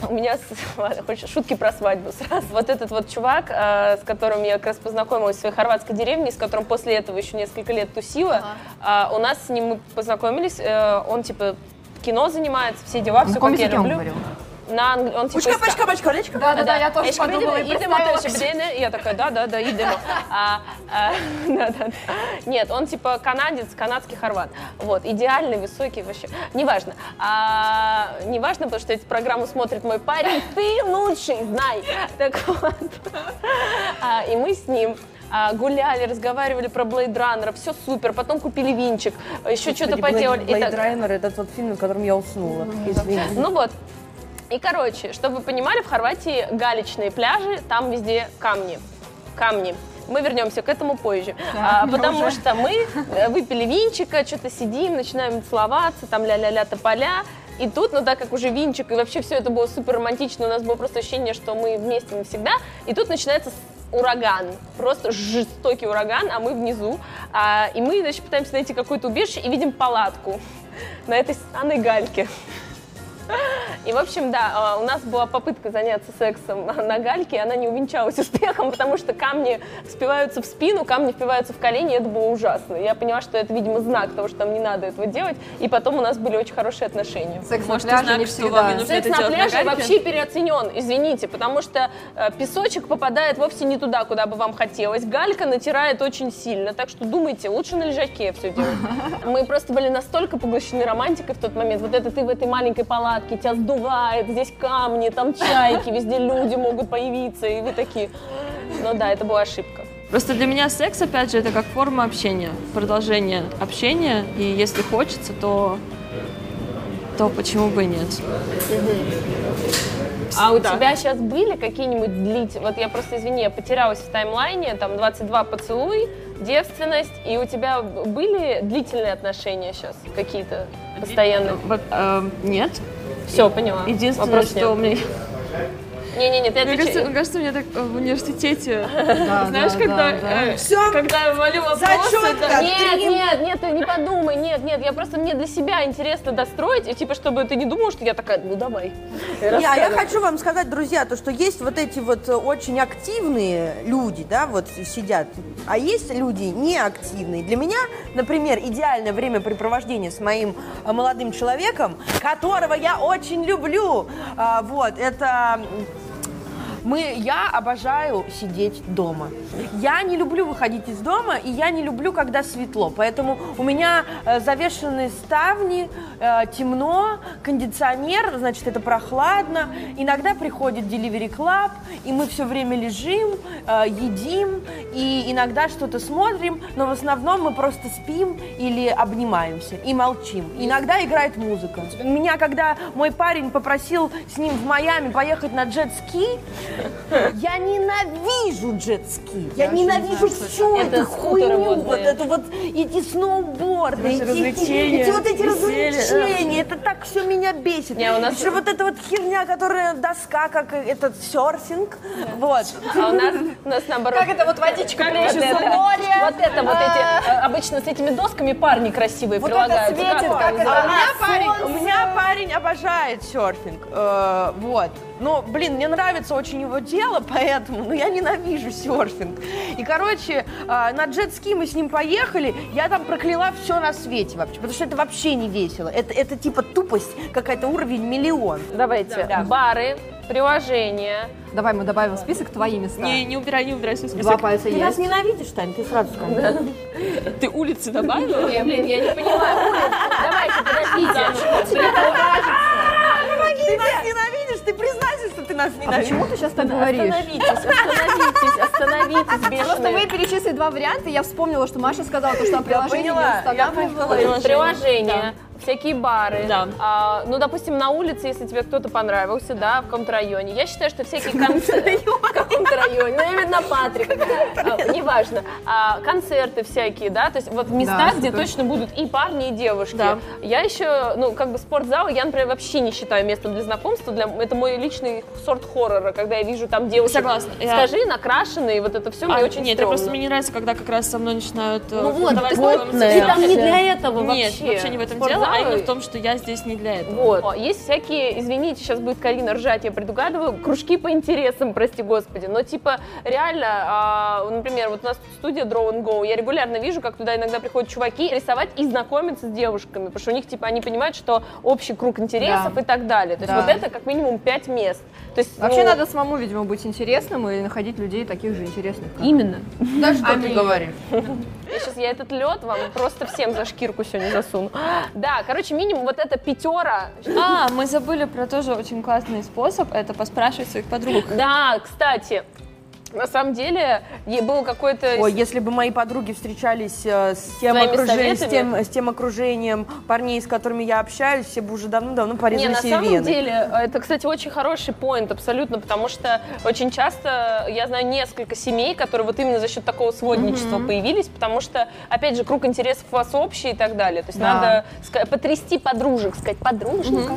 У меня, ладно, <laughs> хочешь, шутки про свадьбу сразу. Вот этот вот чувак, э, с которым я как раз познакомилась в своей хорватской деревне, с которым после этого еще несколько лет тусила, а, у нас с ним мы познакомились, э, он типа кино занимается, все дела, все как я люблю. говорил? На англ- он типа Пучка, из- пачка, пачка, колечко. Да-да-да, я тоже подумала и видели? Идемо блин. И Я такая, да, да, да, идемо. <laughs> А, а, да, да, да. Нет, он типа канадец, канадский хорват. Вот, идеальный, высокий вообще. Неважно. А, неважно, потому что эту программу смотрит мой парень. Ты лучший, знай. Так вот. А, и мы с ним а, гуляли, разговаривали про Блейд Раннера, все супер, потом купили винчик, еще что-то поделали. И Блейд так- Райнер, это тот фильм, на котором я уснула. Извини. ну вот. И, короче, чтобы вы понимали, в Хорватии галечные пляжи, там везде камни. Камни. Мы вернемся к этому позже. А, потому что мы э, выпили винчика, что-то сидим, начинаем целоваться, там ля-ля-ля тополя. И тут, ну так как уже винчик, и вообще все это было супер романтично, у нас было просто ощущение, что мы вместе навсегда. И тут начинается ураган, просто жестокий ураган, а мы внизу. А, и мы, значит, пытаемся найти какое-то убежище и видим палатку на этой станной гальке. И, в общем, да, а, у нас была попытка заняться сексом на гальке, и она не увенчалась успехом, потому что камни впиваются в спину, камни впиваются в колени, и это было ужасно. Я поняла, что это, видимо, знак того, что там не надо этого делать, и потом у нас были очень хорошие отношения. Секс Может, на пляже знак, не что всегда. вам не нужно Секс это на на пляже гальке? вообще переоценен, извините, потому что э, песочек попадает вовсе не туда, куда бы вам хотелось. Галька натирает очень сильно, так что думайте, лучше на лежаке все делать. <laughs> Мы просто были настолько поглощены романтикой в тот момент. Вот это ты в этой маленькой палатке, тебя сдувает, здесь камни, там чайки, везде люди могут появиться, и вы такие... Ну да, это была ошибка. Просто для меня секс, опять же, это как форма общения, продолжение общения. И если хочется, то, то почему бы и нет? А у тебя сейчас были какие-нибудь длительные... Вот я просто, извини, я потерялась в таймлайне, там 22 поцелуй, девственность, и у тебя были длительные отношения сейчас какие-то постоянные? Э, нет. Все, поняла. Единственное, Вопрос что у нет. меня... Не-не-не, ты Мне кажется, отвечай. мне кажется, у меня так э, в университете, <laughs> Да, знаешь, да, когда, да, да. э, когда я молю вопросы. Нет, нет, нет, ты не подумай, нет, нет, я просто мне для себя интересно достроить, и типа, чтобы ты не думал, что я такая, ну давай. Не, а я хочу вам сказать, друзья, то, что есть вот эти вот э, очень активные люди, да, вот сидят, а есть люди неактивные. Для меня, например, идеальное времяпрепровождение с моим молодым человеком, которого я очень люблю, а, вот, это мы, я обожаю сидеть дома. Я не люблю выходить из дома, и я не люблю, когда светло. Поэтому у меня э, завешены ставни, э, темно, кондиционер, значит, это прохладно. Иногда приходит Delivery Club, и мы все время лежим, э, едим, и иногда что-то смотрим, но в основном мы просто спим или обнимаемся и молчим. Иногда играет музыка. Меня, когда мой парень попросил с ним в Майами поехать на джет-ски, я ненавижу джет-ски. Я, ненавижу всю Это эту хуйню, вот эту вот, эти сноуборды, эти, развлечения, эти вот эти веселье. развлечения, это так все меня бесит. Не, у нас- Еще вот эта вот херня, которая доска, как этот серфинг, вот. А у нас, у нас наоборот. Как это вот водичка Вот плещется это, в море? Вот это, вот эти, э, обычно с этими досками парни красивые Вот прилагают. это светит, Как как он это- А у меня, А, парень, у меня парень обожает серфинг, э, вот. Но, блин, мне нравится очень его дело, поэтому, но я ненавижу серфинг. И, короче, э, на джет-ски мы с ним поехали, я там прокляла все на свете вообще, потому что это вообще не весело. Это, это типа тупость, какая-то уровень миллион. Давайте. Бары, приложения. Давай мы добавим в список твои места. Не, не убирай, не убирай свой Два список. пальца Ты нас есть. ненавидишь, Тань, ты сразу скажи. Ты улицы добавила? Я, блин, я не понимаю. Улиц, Давайте, подождите. Ты нас ненавидишь, ты признайся, что ты нас А ненавидишь. почему ты сейчас так говоришь? Остановитесь, остановитесь, остановитесь, Просто бешеные. вы перечислили два варианта, я вспомнила, что Маша сказала, то, что приложение поняла, не я устанавливала. Всякие бары. Да. А, ну, допустим, на улице, если тебе кто-то понравился, да, в каком-то районе. Я считаю, что всякие концерты... В каком-то районе. Ну, именно Патрик. А, Неважно. А, Концерты всякие, да, то есть вот места, где точно будут и парни, и девушки. Я еще, ну, как бы спортзал, я, например, вообще не считаю местом для знакомства. Это мой личный сорт хоррора, когда я вижу там девушек. Согласна. Скажи, накрашенные, вот это все мне А, очень нет, просто мне не нравится, когда как раз со мной начинают э, Ну вот, ты, там не для этого Нет, вообще. вообще не в этом Спортзалы- дело, а именно в том, что я здесь не для этого. Вот. О, Есть всякие, извините, сейчас будет Карина ржать, я предугадываю, кружки по интересам, прости господи. Но типа реально, а, например, вот у нас тут студия Draw and Go, я регулярно вижу, как туда иногда приходят чуваки рисовать и знакомиться с девушками, потому что у них типа они понимают, что общий круг интересов Да. и так далее. То есть Да. вот это как минимум пять мест. То есть, Вообще ну, надо самому, видимо, быть интересным и находить людей таких же интересных. как Именно. Да что ты говоришь? Я сейчас я этот лед вам просто всем за шкирку сегодня засуну. Да, короче, минимум вот эта пятера. А, мы забыли про тоже очень классный способ, это поспрашивать своих подруг. Да, кстати, на самом деле е- был какой-то... Ой, если бы мои подруги встречались э, с тем, Своими окружением, с, тем, с тем окружением парней, с которыми я общаюсь, все бы уже давно-давно Не, порезали на себе самом вены. деле, э, это, кстати, очень хороший поинт, абсолютно, потому что очень часто я знаю несколько семей, которые вот именно за счет такого сводничества появились, потому что, опять же, круг интересов у вас общий и так далее. То есть Да. надо потрясти подружек, сказать, подруженька,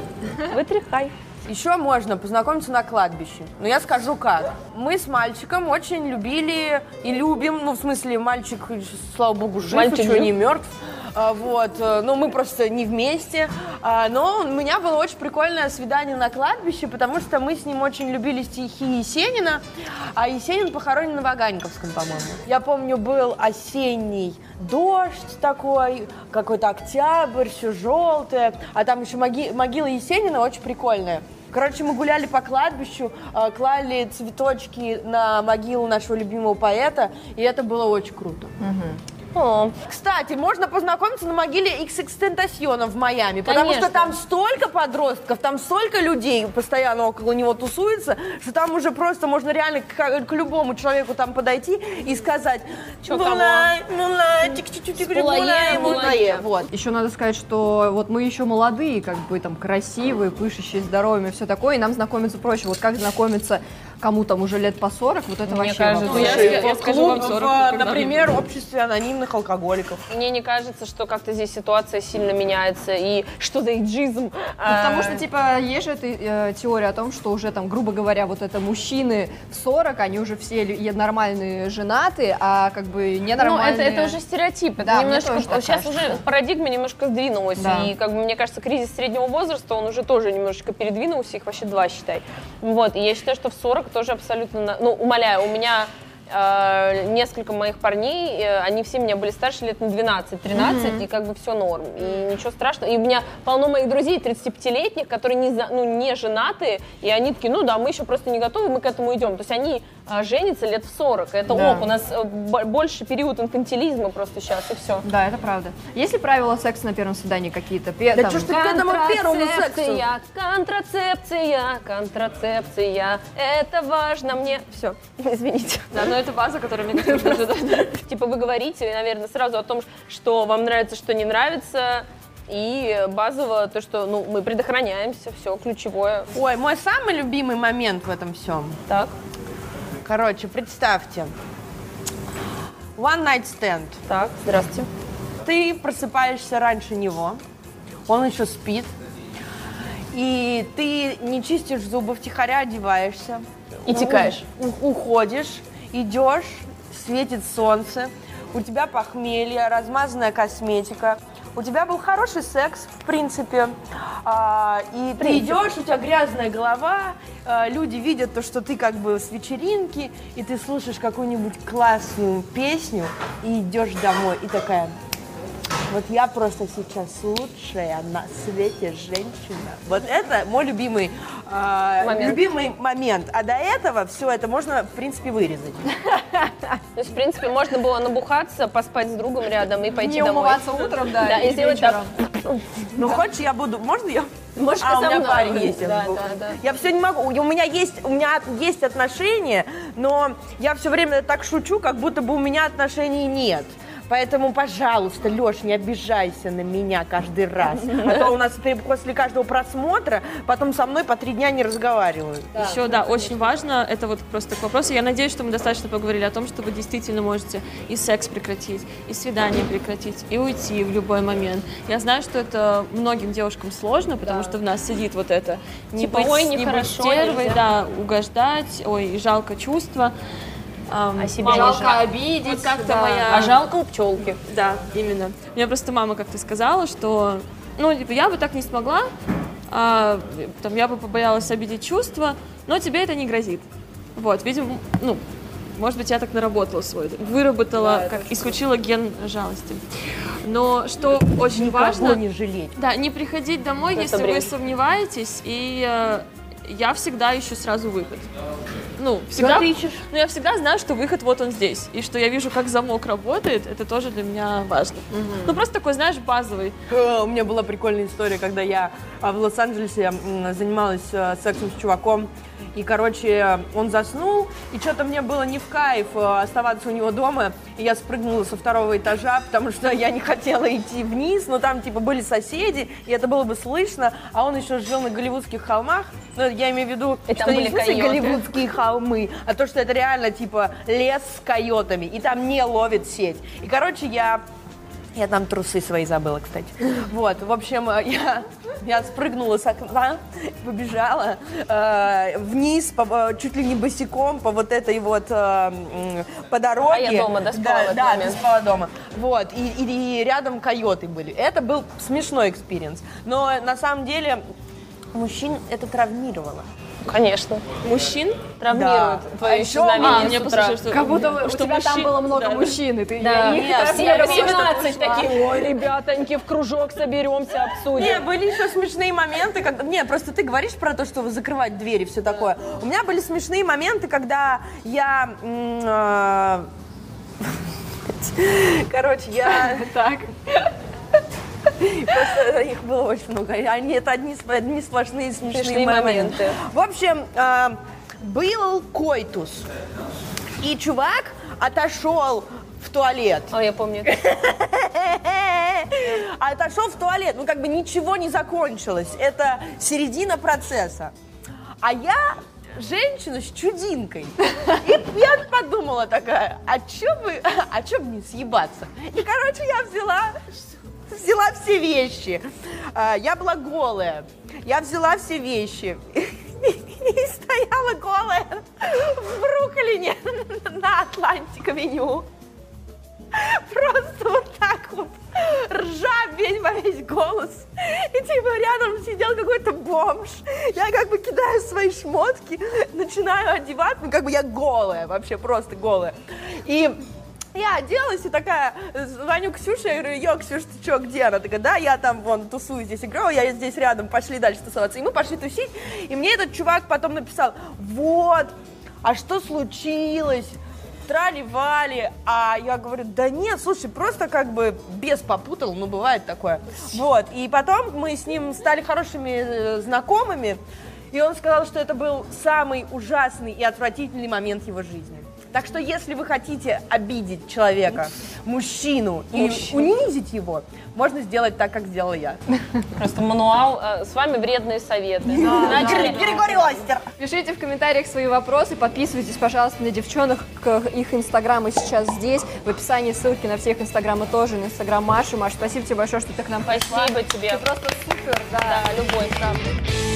вытряхай. Еще можно познакомиться на кладбище. Но я скажу как. Мы с мальчиком очень любили и любим, ну, в смысле, мальчик, слава богу, жив, Мальчик еще жив? не мертв. А, Вот, э, но мы просто не вместе. А, Но у меня было очень прикольное свидание на кладбище, потому что мы с ним очень любили стихи Есенина, а Есенин похоронен на Ваганьковском, по-моему. Я помню, был осенний дождь такой, какой-то октябрь, все желтое, а там еще моги- могила Есенина очень прикольная. Короче, мы гуляли по кладбищу, э, клали цветочки на могилу нашего любимого поэта, и это было очень круто. О, Кстати, можно познакомиться на могиле XXXTentacion в Майами, потому Конечно. что там столько подростков, там столько людей постоянно около него тусуется, что там уже просто можно реально к, к любому человеку там подойти и сказать Чё, кого? «Moonlight, moonlight, тик-тик-тик-тик, Spotlight, moonlight, moonlight». moonlight. Вот. Еще надо сказать, что вот мы еще молодые, как бы там красивые, пышущие здоровьем и все такое, и нам знакомиться проще. Вот как знакомиться кому там уже лет по 40, вот это Мне вообще кажется, вопрос. я- я- я В скажу вам клуб, 40 в, например, обществе анонимных алкоголиков. мне не кажется, что как-то здесь ситуация сильно меняется, и что за иджизм. Ну, потому А, что, типа, есть же эта э, теория о том, что уже там, грубо говоря, вот это мужчины в 40, они уже все нормальные женаты, а как бы Ну, ненормальные... это, это уже стереотип. Это Да, немножко, тоже сейчас кажется. уже парадигма немножко сдвинулась. Да. И, как бы, мне кажется, кризис среднего возраста, он уже тоже немножечко передвинулся, их вообще два, считай. Вот, и я считаю, что в 40 тоже абсолютно... Ну, умоляю, у меня э, несколько моих парней, э, они все меня были старше лет на 12-13, и как бы все норм. И ничего страшного. И у меня полно моих друзей 35-летних, которые не, ну, не женаты, и они такие, ну да, мы еще просто не готовы, мы к этому идем. То есть они э, женятся лет в 40. Это Да. ок, у нас э, бо- больше период инфантилизма просто сейчас, и все. Да, это правда. Есть ли правила секса на первом свидании какие-то? Пе- Да там- что ж ты к этому первому сексу? контрацепция, контрацепция, это важно мне. Все, <laughs> извините. Да, но это база, которая, мне <laughs> Типа вы говорите, наверное, сразу о том, что вам нравится, что не нравится, и базово то, что ну, мы предохраняемся, все ключевое. Ой, мой самый любимый момент в этом всем. Так, Короче, представьте. One night stand. так, здравствуйте. Ты просыпаешься раньше него, он еще спит, и ты не чистишь зубы, втихаря одеваешься. И текаешь. У- уходишь, идешь, светит солнце, у тебя похмелье, размазанная косметика, у тебя был хороший секс, в принципе, а, и ты идешь, у тебя грязная голова, а, люди видят то, что ты как бы с вечеринки, и ты слушаешь какую-нибудь классную песню, и идешь домой, и такая, вот я просто сейчас лучшая на свете женщина. Вот это мой любимый, а, Момент. любимый момент. А до этого все это можно, в принципе, вырезать. То есть, в принципе, можно было набухаться, поспать с другом рядом и пойти Не домой. умываться утром, да, Да, и сделать так. вечером. Ну, хочешь, я буду... Можно я? Можешь а, у со меня мной. парень есть. я Да, забыла. да, да. Я все не могу. У меня есть, у меня есть отношения, но я все время так шучу, как будто бы у меня отношений нет. Поэтому, пожалуйста, Леш, не обижайся на меня каждый раз. А то у нас после каждого просмотра потом со мной по три дня не разговаривают. Еще, да, очень важно, это вот просто к вопросу. Я надеюсь, что мы достаточно поговорили о том, что вы действительно можете и секс прекратить, и свидание прекратить, и уйти в любой момент. Я знаю, что это многим девушкам сложно, потому что в нас сидит вот это не Типа, быть, ой, не быть нехорошо, стервой, нельзя. да, угождать, ой, и жалко чувства. Ам, А себя не Жалко обидеть. Вот как-то да. моя- А жалко у пчелки. Да, именно. Мне просто мама как-то сказала, что, ну, типа, я бы так не смогла, а, там, я бы побоялась обидеть чувства, но тебе это не грозит. Вот, видимо, ну, может быть, я так наработала свой, выработала, как исключила ген жалости. Но что очень Никого важно, не жалеть. да, не приходить домой, Это если вы бред. сомневаетесь, и э, я всегда ищу сразу выход. Ну, всегда, ты ищешь? ну, я всегда знаю, что выход вот он здесь, и что я вижу, как замок работает, это тоже для меня важно. Ну, просто такой, знаешь, базовый. Э, У меня была прикольная история, когда я а, в Лос-Анджелесе занималась э, сексом с чуваком. И, короче, он заснул, и что-то мне было не в кайф э, оставаться у него дома. И я спрыгнула со второго этажа, потому что я не хотела идти вниз, но там, типа, были соседи, и это было бы слышно. А он еще жил на Голливудских холмах. Ну, я имею в виду, И что не в смысле голливудские холмы, а то, что это реально, типа, лес с койотами, и там не ловит сеть. И, короче, я я там трусы свои забыла, кстати. <laughs> Вот, в общем, э, я, я спрыгнула с окна, побежала э, вниз, по- э, чуть ли не босиком по вот этой вот, э, по дороге. А я дома Да, этот да, момент. доспала дома. Вот, и, и- и рядом койоты были. Это был смешной experience. Но на самом деле мужчин это травмировало. Конечно. Мужчин? Травмирует Да. твое А еще исчезновение А, мне утра. послушай, что... Как будто у что тебя там мужчин- было много да, да. мужчин, и ты Да, и- нет, все травмировала. 18 такие, ой, ребятоньки, в кружок соберемся, обсудим. Не, были еще смешные моменты, когда... Не, просто ты говоришь про то, что закрывать двери, все такое. У меня были смешные моменты, когда я... э, <laughs> Короче, я... Так. Просто их было очень много. Они, это одни, одни сплошные смешные, Смешные моменты. моменты. В общем, э, был койтус. И чувак отошел в туалет. О, я помню. А <laughs> отошел в туалет. Ну, как бы ничего не закончилось. Это середина процесса. А я женщина с чудинкой. И я подумала такая, а чё бы, <laughs> а чё бы не съебаться? И, короче, я взяла, взяла все вещи. А, Я была голая. Я взяла все вещи. <laughs> И стояла голая в Бруклине <laughs> на Атлантик-авеню. Просто вот так вот, ржа весь во весь голос. И типа рядом сидел какой-то бомж. Я как бы кидаю свои шмотки, начинаю одеваться, ну как бы я голая, вообще просто голая. И я оделась и такая, звоню Ксюше, я говорю, yo, Ксюш, ты чё, где? Она такая, да, я там вон тусую здесь играю, я здесь рядом, пошли дальше тусоваться. И мы пошли тусить, и мне этот чувак потом написал, вот, а что случилось? Трали-вали, а я говорю, да нет, слушай, просто как бы без попутал, ну бывает такое. Вот, и потом мы с ним стали хорошими э, знакомыми, и он сказал, что это был самый ужасный и отвратительный момент его жизни. Так что если вы хотите обидеть человека, мужчину, и унизить его, можно сделать так, как сделала я. Просто мануал. э, С вами вредные советы. Начали. Григорий Остер! Пишите в комментариях свои вопросы, подписывайтесь, пожалуйста, на девчонок, к их инстаграмы сейчас здесь. В описании ссылки на всех инстаграмы тоже, на инстаграм Маши. Маш, спасибо тебе большое, что ты к нам пришла. Спасибо тебе. Ты просто супер, да. Да, любой, правда.